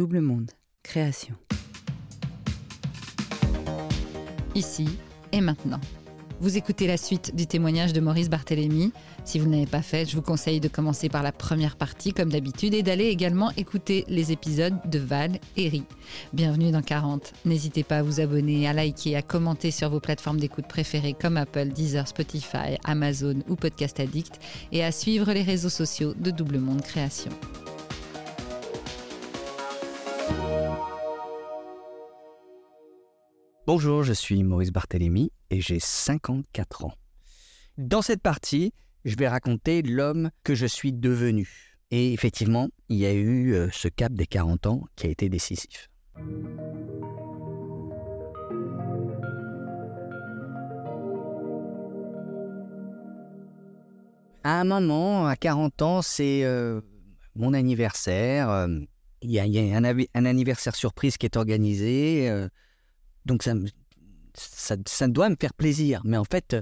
Double Monde, création. Ici et maintenant. Vous écoutez la suite du témoignage de Maurice Barthélémy. Si vous ne l'avez pas fait, je vous conseille de commencer par la première partie comme d'habitude et d'aller également écouter les épisodes de Val et Ri. Bienvenue dans 40. N'hésitez pas à vous abonner, à liker, à commenter sur vos plateformes d'écoute préférées comme Apple, Deezer, Spotify, Amazon ou Podcast Addict et à suivre les réseaux sociaux de Double Monde Création. Bonjour, je suis Maurice Barthélémy et j'ai 54 ans. Dans cette partie, je vais raconter l'homme que je suis devenu. Et effectivement, il y a eu euh, ce cap des 40 ans qui a été décisif. À un moment, à 40 ans, c'est euh, mon anniversaire. euh, Il y a, un, anniversaire surprise qui est organisé. Donc ça, ça, doit me faire plaisir. Mais en fait,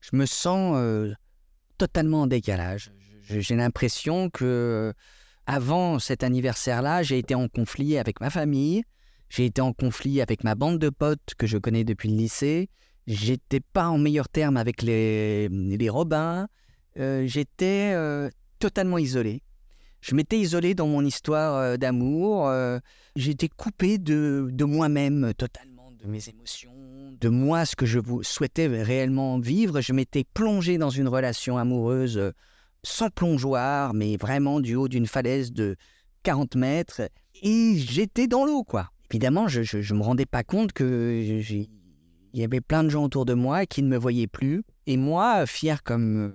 je me sens euh, totalement en décalage. J'ai l'impression que avant cet anniversaire-là, j'ai été en conflit avec ma famille, j'ai été en conflit avec ma bande de potes que je connais depuis le lycée, j'étais pas en meilleur terme avec les, les Robins, euh, j'étais euh, totalement isolé. Je m'étais isolé dans mon histoire d'amour, j'étais coupé de, de moi-même totalement, de mes émotions, de moi, ce que je souhaitais réellement vivre. Je m'étais plongé dans une relation amoureuse euh, sans plongeoir, mais vraiment du haut d'une falaise de 40 mètres, et j'étais dans l'eau, quoi. Évidemment, je, je me rendais pas compte que il y avait plein de gens autour de moi qui ne me voyaient plus, et moi, fier comme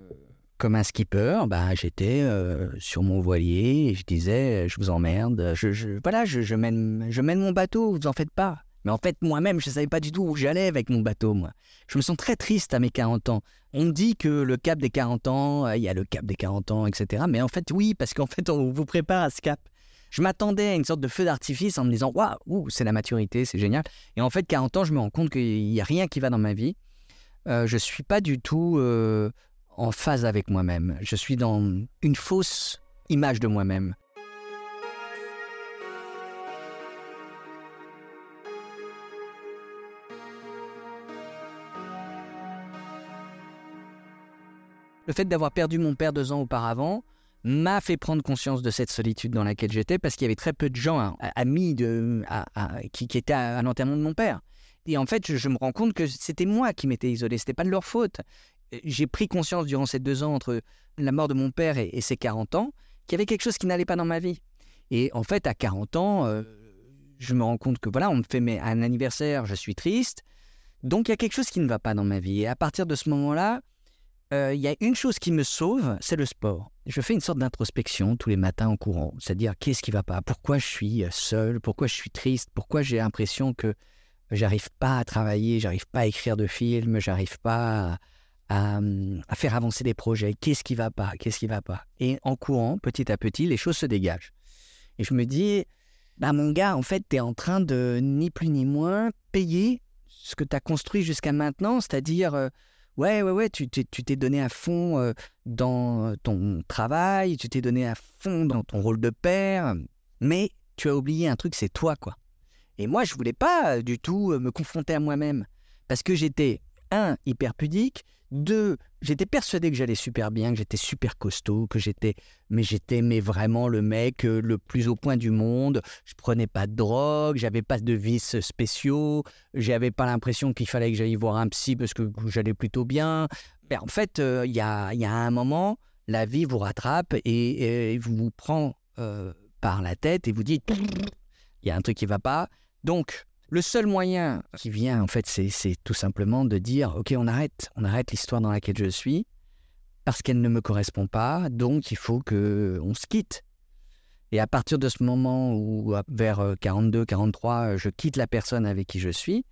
comme un skipper, bah, j'étais euh, sur mon voilier et je disais, je vous emmerde, je, je- voilà, je, je mène, je mène mon bateau, vous en faites pas. Mais en fait, moi-même, je ne savais pas du tout où j'allais avec mon bateau, moi. Je me sens très triste à mes 40 ans. On dit que le cap des 40 ans, euh, il y a le cap des 40 ans, etc. Mais en fait, oui, parce qu'en fait, on vous prépare à ce cap. Je m'attendais à une sorte de feu d'artifice en me disant, waouh, ouh, c'est la maturité, c'est génial. Et en fait, 40 ans, je me rends compte qu'il n'y a rien qui va dans ma vie. Euh, je ne suis pas du tout euh, en phase avec moi-même. Je suis dans une fausse image de moi-même. Le fait d'avoir perdu mon père deux ans auparavant m'a fait prendre conscience de cette solitude dans laquelle j'étais parce qu'il y avait très peu de gens hein, amis de, à- qui, qui étaient à, l'enterrement de mon père. Et en fait, je, me rends compte que c'était moi qui m'étais isolé, c'était pas de leur faute. J'ai pris conscience durant ces deux ans entre la mort de mon père et, ses 40 ans qu'il y avait quelque chose qui n'allait pas dans ma vie. Et en fait, à 40 ans, euh, je me rends compte que voilà, on me fait un anniversaire, je suis triste. Donc il y a quelque chose qui ne va pas dans ma vie. Et à partir de ce moment-là, euh, il y a une chose qui me sauve, c'est le sport. Je fais une sorte d'introspection tous les matins en courant, c'est-à-dire qu'est-ce qui va pas, pourquoi je suis euh, seul, pourquoi je suis triste, pourquoi j'ai l'impression que j'arrive pas à travailler, j'arrive pas à écrire de films, j'arrive pas à, faire avancer des projets, qu'est-ce qui va pas, qu'est-ce qui va pas? Et en courant, petit à petit, les choses se dégagent. Et je me dis, bah mon gars, en fait, tu es en train de ni plus ni moins payer ce que tu as construit jusqu'à maintenant, c'est-à-dire euh, Ouais, ouais, ouais, tu t'es, tu t'es donné à fond euh, dans ton travail, tu t'es donné à fond dans ton rôle de père, mais tu as oublié un truc, c'est toi, quoi. Et moi, je voulais pas euh, du tout euh, me confronter à moi-même, parce que j'étais, un, hyper pudique, deux, j'étais persuadé que j'allais super bien, que j'étais super costaud, que j'étais, mais j'étais mais vraiment le mec euh, le plus au point du monde. Je prenais pas de drogue, j'avais pas de vices spéciaux, j'avais pas l'impression qu'il fallait que j'aille voir un psy parce que j'allais plutôt bien. Mais en fait, euh, il y, a, y a un moment, la vie vous rattrape et, et vous vous prend euh, par la tête et vous dit il y a un truc qui va pas. Donc, le seul moyen qui vient, en fait, c'est tout simplement de dire ok, on arrête, on arrête l'histoire dans laquelle je suis parce qu'elle ne me correspond pas, donc il faut que on se quitte. Et à partir de ce moment où, vers 42, 43, je quitte la personne avec qui je suis,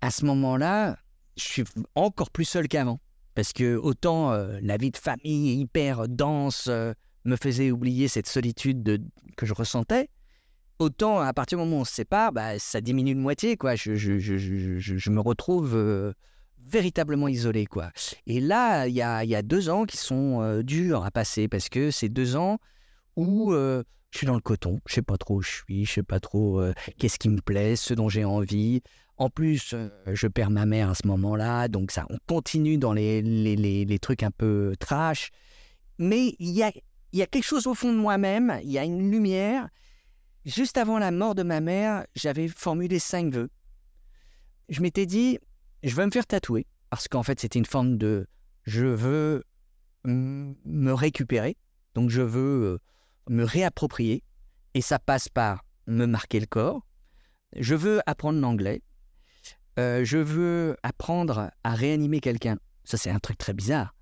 à ce moment-là, je suis encore plus seul qu'avant. Parce que autant euh, la vie de famille hyper dense euh, me faisait oublier cette solitude de- que je ressentais, autant à partir du moment où on se sépare, bah, ça diminue de moitié. Quoi. Je, je, je, je, me retrouve euh, véritablement isolé. Quoi. Et là, il y a, y a deux ans qui sont euh, durs à passer parce que c'est deux ans où, euh, je suis dans le coton, je sais pas trop où je suis, je sais pas trop qu'est-ce qui me plaît, ce dont j'ai envie. En plus, je perds ma mère à ce moment-là, donc ça, on continue dans les, les, les, trucs un peu trash. Mais il y a, y a quelque chose au fond de moi-même, il y a une lumière. Juste avant la mort de ma mère, j'avais formulé cinq vœux. Je m'étais dit, je veux me faire tatouer, parce qu'en fait, c'était une forme de je veux me récupérer, donc je veux euh, me réapproprier, et ça passe par me marquer le corps. Je veux apprendre l'anglais. Euh, je veux apprendre à réanimer quelqu'un. Ça, c'est un truc très bizarre.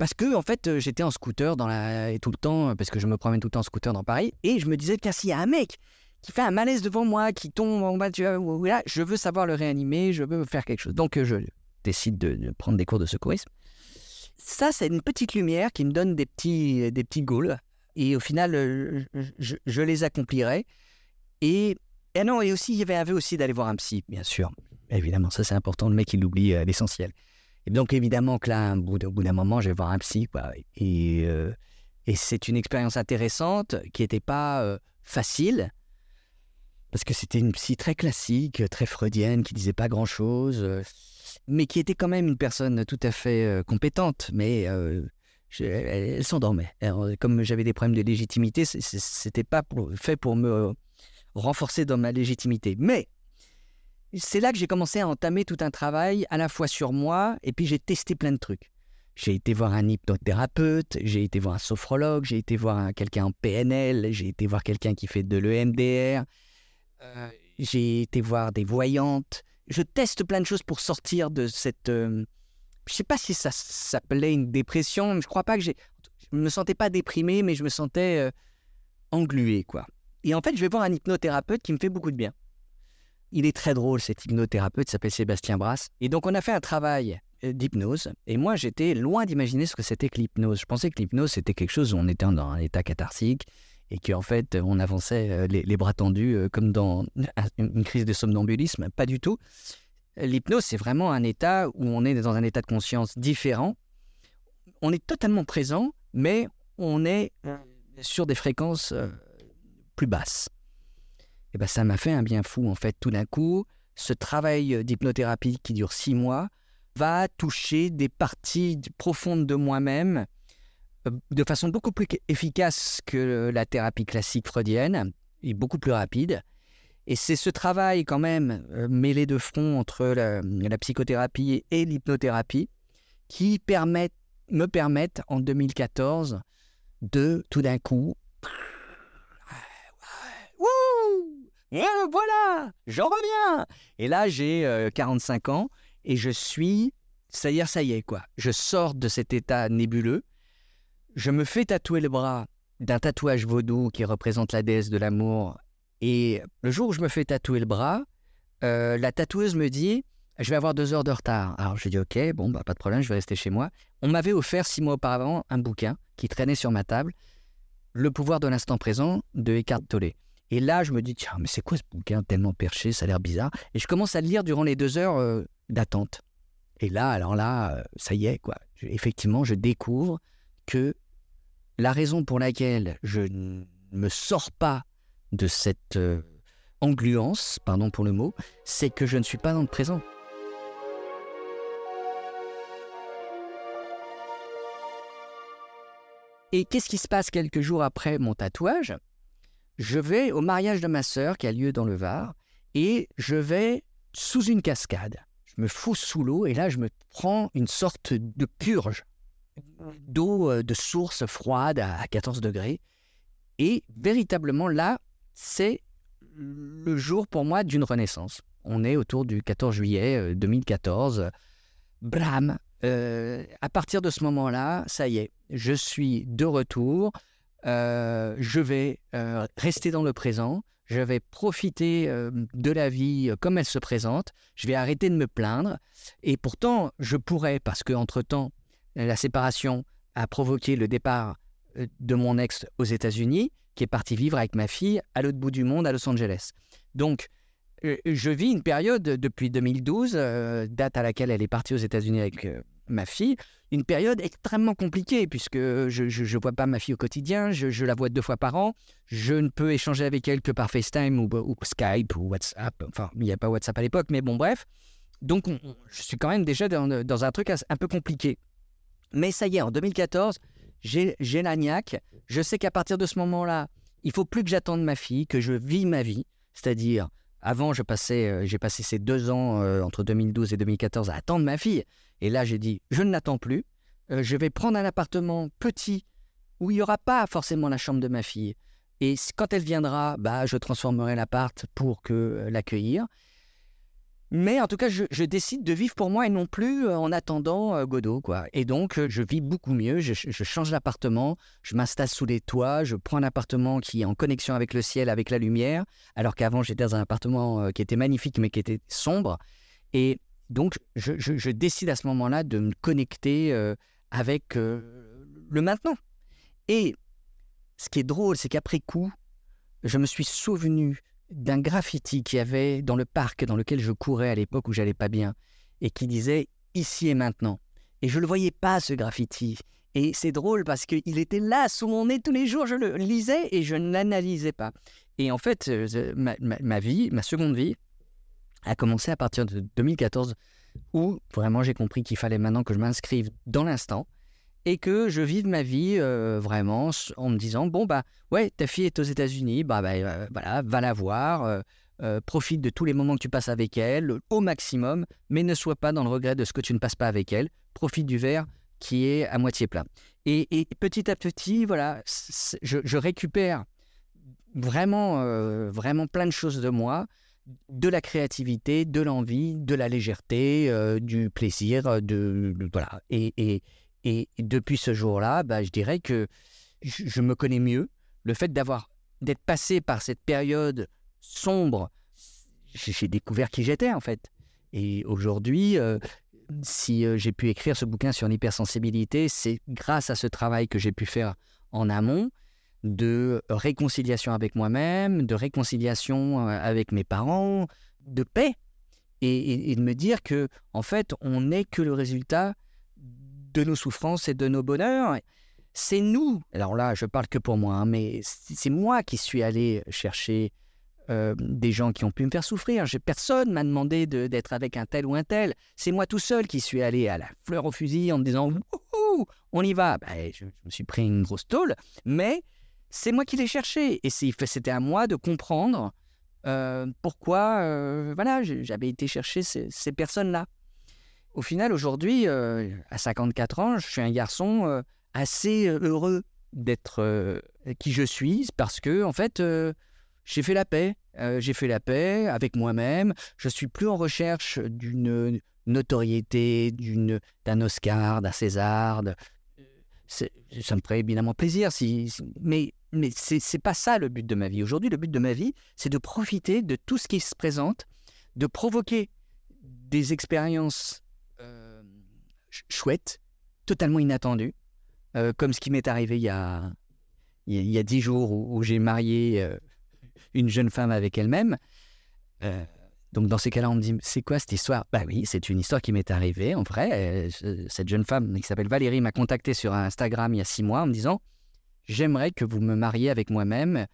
Parce que, en fait, euh, j'étais en scooter dans la... tout le temps, parce que je me promène tout le temps en scooter dans Paris, et je me disais, tiens, s'il y a un mec qui fait un malaise devant moi, qui tombe en bas, tu vois, je veux savoir le réanimer, je veux faire quelque chose. Donc, je décide de prendre des cours de secourisme. Ça, c'est une petite lumière qui me donne des petits, des petits goals et au final, euh, je, les accomplirai. Et, et, non, et aussi, il y avait aussi d'aller voir un psy, bien sûr. Évidemment, ça c'est important, le mec il oublie euh, l'essentiel. Et donc évidemment que là, au bout d'un moment, je vais voir un psy. Euh, et c'est une expérience intéressante qui n'était pas facile, parce que c'était une psy très classique, très freudienne, qui disait pas grand-chose, mais qui était quand même une personne tout à fait compétente, mais elle, s'endormait. Comme j'avais des problèmes de légitimité, c'était pas fait pour me renforcer dans ma légitimité. Mais c'est là que j'ai commencé à entamer tout un travail à la fois sur moi et puis j'ai testé plein de trucs. J'ai été voir un hypnothérapeute, j'ai été voir un sophrologue, j'ai été voir quelqu'un en PNL, j'ai été voir quelqu'un qui fait de l'EMDR, euh, j'ai été voir des voyantes. Je teste plein de choses pour sortir de cette, euh, je sais pas si ça s'appelait une dépression, je crois pas que j'ai. Je me sentais pas déprimé, mais je me sentais euh, englué, quoi. Et en fait, je vais voir un hypnothérapeute qui me fait beaucoup de bien. Il est très drôle, cet hypnothérapeute, il s'appelle Sébastien Brasse. Et donc, on a fait un travail euh, d'hypnose. Et moi, j'étais loin d'imaginer ce que c'était que l'hypnose. Je pensais que l'hypnose, c'était quelque chose où on était dans un état catharsique et qu'en fait, on avançait euh, les, bras tendus comme dans une crise de somnambulisme. Pas du tout. L'hypnose, c'est vraiment un état où on est dans un état de conscience différent. On est totalement présent, mais on est euh, sur des fréquences euh, plus basses. Et ben ça m'a fait un bien fou, en fait, tout d'un coup. Ce travail d'hypnothérapie qui dure six mois va toucher des parties profondes de moi-même euh, de façon beaucoup plus efficace que la thérapie classique freudienne et beaucoup plus rapide. Et c'est ce travail quand même euh, mêlé de front entre la, psychothérapie et l'hypnothérapie qui permet, me permettent en 2014 de tout d'un coup... voilà, j'en reviens. Et là, j'ai 45 euh, ans et je suis, ça y est, ça y est quoi. Je sors de cet état nébuleux. Je me fais tatouer le bras d'un tatouage vaudou qui représente la déesse de l'amour et le jour où je me fais tatouer le bras, euh, la tatoueuse me dit Je vais avoir deux heures de retard. Alors je dis Ok, bon, bah, pas de problème, je vais rester chez moi. On m'avait offert six mois auparavant un bouquin qui traînait sur ma table Le pouvoir de l'instant présent de Eckhart Tolle. Et là, je me dis Tiens, mais c'est quoi ce bouquin tellement perché Ça a l'air bizarre. Et je commence à le lire durant les deux heures euh, d'attente. Et là, alors là, euh, ça y est, quoi. effectivement, je découvre que la raison pour laquelle je ne me sors pas de cette euh, engluance, pardon pour le mot, c'est que je ne suis pas dans le présent. Et qu'est-ce qui se passe quelques jours après mon tatouage? Je vais au mariage de ma sœur qui a lieu dans le Var et je vais sous une cascade. Je me fous sous l'eau et là je me prends une sorte de purge d'eau euh, de source froide à 14 degrés. Et véritablement là, c'est le jour pour moi d'une renaissance. On est autour du 14 juillet 2014. Euh, Bram, euh, à partir de ce moment-là, ça y est, je suis de retour. Euh, je vais rester dans le présent. Je vais profiter de la vie comme elle se présente. Je vais arrêter de me plaindre. Et pourtant, je pourrais, parce qu'entre-temps, la séparation a provoqué le départ de mon ex aux États-Unis qui est parti vivre avec ma fille à l'autre bout du monde, à Los Angeles. Donc, euh, je vis une période depuis 2012, euh, date à laquelle elle est partie aux États-Unis avec euh, ma fille, une période extrêmement compliquée puisque je ne vois pas ma fille au quotidien, je, la vois deux fois par an, je ne peux échanger avec elle que par FaceTime ou, Skype ou WhatsApp, enfin il n'y a pas WhatsApp à l'époque, mais bon bref. Donc je suis quand même déjà dans, dans, un truc un peu compliqué. Mais ça y est, en 2014, j'ai la niaque, je sais qu'à partir de ce moment-là, il faut plus que j'attende ma fille, que je vis ma vie, c'est-à-dire avant, je passais, euh, j'ai passé ces deux ans euh, entre 2012 et 2014 à attendre ma fille. Et là, j'ai dit, je ne l'attends plus. Euh, je vais prendre un appartement petit où il n'y aura pas forcément la chambre de ma fille. Et quand elle viendra, bah, je transformerai l'appart pour que l'accueillir. Mais en tout cas, je, décide de vivre pour moi et non plus euh, en attendant euh, Godot. Quoi. Et donc, euh, je vis beaucoup mieux. Je, change d'appartement, je m'installe sous les toits, je prends un appartement qui est en connexion avec le ciel, avec la lumière, alors qu'avant, j'étais dans un appartement qui était magnifique, mais qui était sombre. Et donc, je, décide à ce moment-là de me connecter avec le maintenant. Et ce qui est drôle, c'est qu'après coup, je me suis souvenu d'un graffiti qu'il y avait dans le parc dans lequel je courais à l'époque où j'allais pas bien et qui disait ici et maintenant. Et je le voyais pas ce graffiti. Et c'est drôle parce qu'il était là sous mon nez tous les jours, je le lisais et je ne l'analysais pas. Et en fait, euh, ma, vie, ma seconde vie, a commencé à partir de 2014 où vraiment j'ai compris qu'il fallait maintenant que je m'inscrive dans l'instant et que je vive ma vie euh, vraiment en me disant bon bah ouais ta fille est aux États-Unis bah, bah euh, voilà va la voir euh, profite de tous les moments que tu passes avec elle au maximum mais ne sois pas dans le regret de ce que tu ne passes pas avec elle profite du verre qui est à moitié plein et, petit à petit voilà je, récupère vraiment vraiment plein de choses de moi de la créativité, de l'envie, de la légèreté, du plaisir, de, voilà. et, et depuis ce jour-là, bah, je dirais que je, me connais mieux. Le fait d'avoir d'être passé par cette période sombre, j'ai découvert qui j'étais en fait. Et aujourd'hui, euh, si euh, j'ai pu écrire ce bouquin sur l'hypersensibilité, c'est grâce à ce travail que j'ai pu faire en amont de réconciliation avec moi-même, de réconciliation euh, avec mes parents, de paix, et, et, de me dire que en fait, on n'est que le résultat de nos souffrances et de nos bonheurs. C'est nous, alors là, je parle que pour moi, hein, mais c'est moi qui suis allé chercher euh, des gens qui ont pu me faire souffrir. Personne m'a demandé d'être avec un tel ou un tel. C'est moi tout seul qui suis allé à la fleur au fusil en me disant on y va. Ben, je, me suis pris une grosse tôle, mais c'est moi qui l'ai cherché. Et c'était à moi de comprendre euh, pourquoi euh, voilà, j'avais été chercher ces personnes-là. Au final, aujourd'hui, euh, à 54 ans, je suis un garçon euh, assez euh, heureux d'être qui je suis parce que, en fait, j'ai fait la paix. j'ai fait la paix avec moi-même. Je suis plus en recherche d'une notoriété, d'une, d'un Oscar, d'un César. ça me ferait évidemment plaisir, si, mais, mais c'est pas ça le but de ma vie. Aujourd'hui, le but de ma vie, c'est de profiter de tout ce qui se présente, de provoquer des expériences chouette, totalement inattendu, euh, comme ce qui m'est arrivé il y a il y a dix jours où, j'ai marié euh, une jeune femme avec elle-même. Euh, donc dans ces cas-là, on me dit c'est quoi cette histoire? Bah oui, c'est une histoire qui m'est arrivée en vrai. cette jeune femme qui s'appelle Valérie m'a contacté sur Instagram il y a six mois en me disant j'aimerais que vous me mariez avec moi-même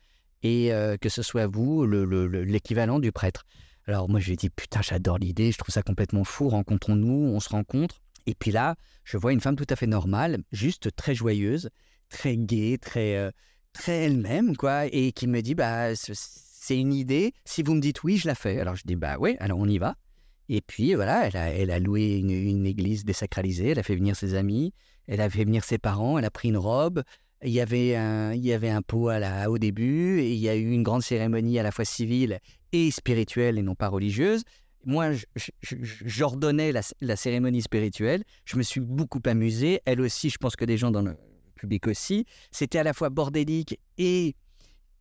et que ce soit vous l'équivalent du prêtre. Alors moi je lui ai dit putain j'adore l'idée, je trouve ça complètement fou, rencontrons-nous, on se rencontre. Et puis là, je vois une femme tout à fait normale, juste très joyeuse, très gaie, très, euh, très elle-même, quoi, et qui me dit, bah, c'est une idée. Si vous me dites oui, je la fais. Alors je dis, bah oui, alors on y va. Et puis voilà, elle a, elle a loué une, église désacralisée, elle a fait venir ses amis, elle a fait venir ses parents, elle a pris une robe. Il y avait un, il y avait un pot à la, au début, et il y a eu une grande cérémonie à la fois civile et spirituelle et non pas religieuse moi, j'ordonnais la, cérémonie spirituelle. Je me suis beaucoup amusé. Elle aussi, je pense que des gens dans le public aussi. C'était à la fois bordélique et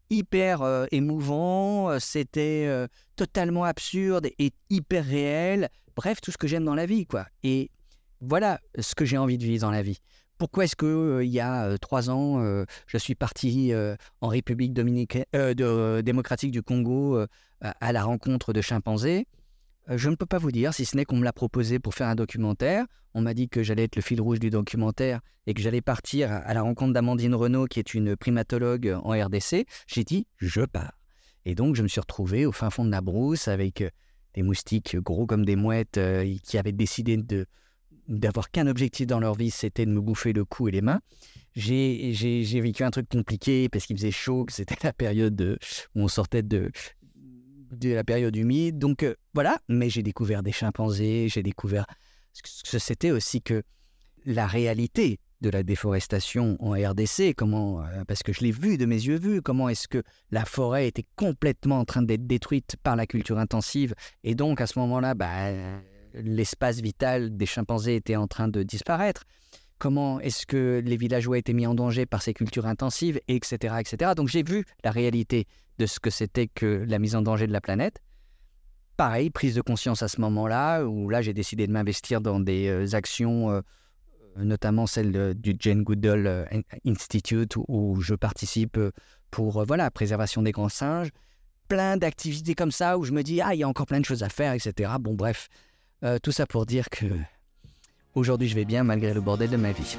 hyper euh, émouvant. C'était euh, totalement absurde et hyper réel. Bref, tout ce que j'aime dans la vie, quoi. Et voilà ce que j'ai envie de vivre dans la vie. pourquoi est-ce que il y a trois ans, je suis parti en République démocratique du Congo à la rencontre de chimpanzés? Je ne peux pas vous dire, si ce n'est qu'on me l'a proposé pour faire un documentaire. On m'a dit que j'allais être le fil rouge du documentaire et que j'allais partir à la rencontre d'Amandine Renault, qui est une primatologue en RDC. J'ai dit, je pars. Et donc, je me suis retrouvé au fin fond de la brousse avec des moustiques gros comme des mouettes qui avaient décidé de, d'avoir qu'un objectif dans leur vie, c'était de me bouffer le cou et les mains. J'ai, vécu un truc compliqué parce qu'il faisait chaud, que c'était la période où on sortait de, de la période humide. Donc euh, voilà, mais j'ai découvert des chimpanzés, j'ai découvert ce que c'était aussi que la réalité de la déforestation en RDC, comment, euh, parce que je l'ai vu de mes yeux vus, comment est-ce que la forêt était complètement en train d'être détruite par la culture intensive. Et donc à ce moment-là, bah, l'espace vital des chimpanzés était en train de disparaître, comment est-ce que les villageois étaient mis en danger par ces cultures intensives, etc. etc. Donc j'ai vu la réalité de ce que c'était que la mise en danger de la planète. Pareil, prise de conscience à ce moment-là, où là j'ai décidé de m'investir dans des euh, actions, euh, notamment celle du Jane Goodall euh, Institute, où je participe pour voilà préservation des grands singes plein d'activités comme ça où je me dis ah il y a encore plein de choses à faire etc bon bref euh, tout ça pour dire que aujourd'hui je vais bien malgré le bordel de ma vie.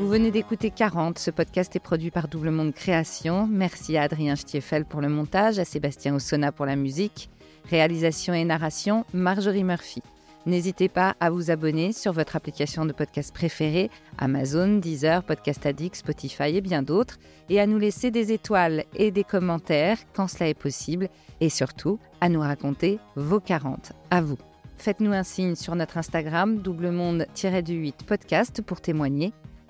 Vous venez d'écouter 40. Ce podcast est produit par Double Monde Création. Merci à Adrien Stiefel pour le montage, à Sébastien Ossona pour la musique. Réalisation et narration, Marjorie Murphy. N'hésitez pas à vous abonner sur votre application de podcast préférée, Amazon, Deezer, Podcast Addict, Spotify et bien d'autres, et à nous laisser des étoiles et des commentaires quand cela est possible, et surtout à nous raconter vos 40. À vous. Faites-nous un signe sur notre Instagram, double monde-du-8 podcast pour témoigner.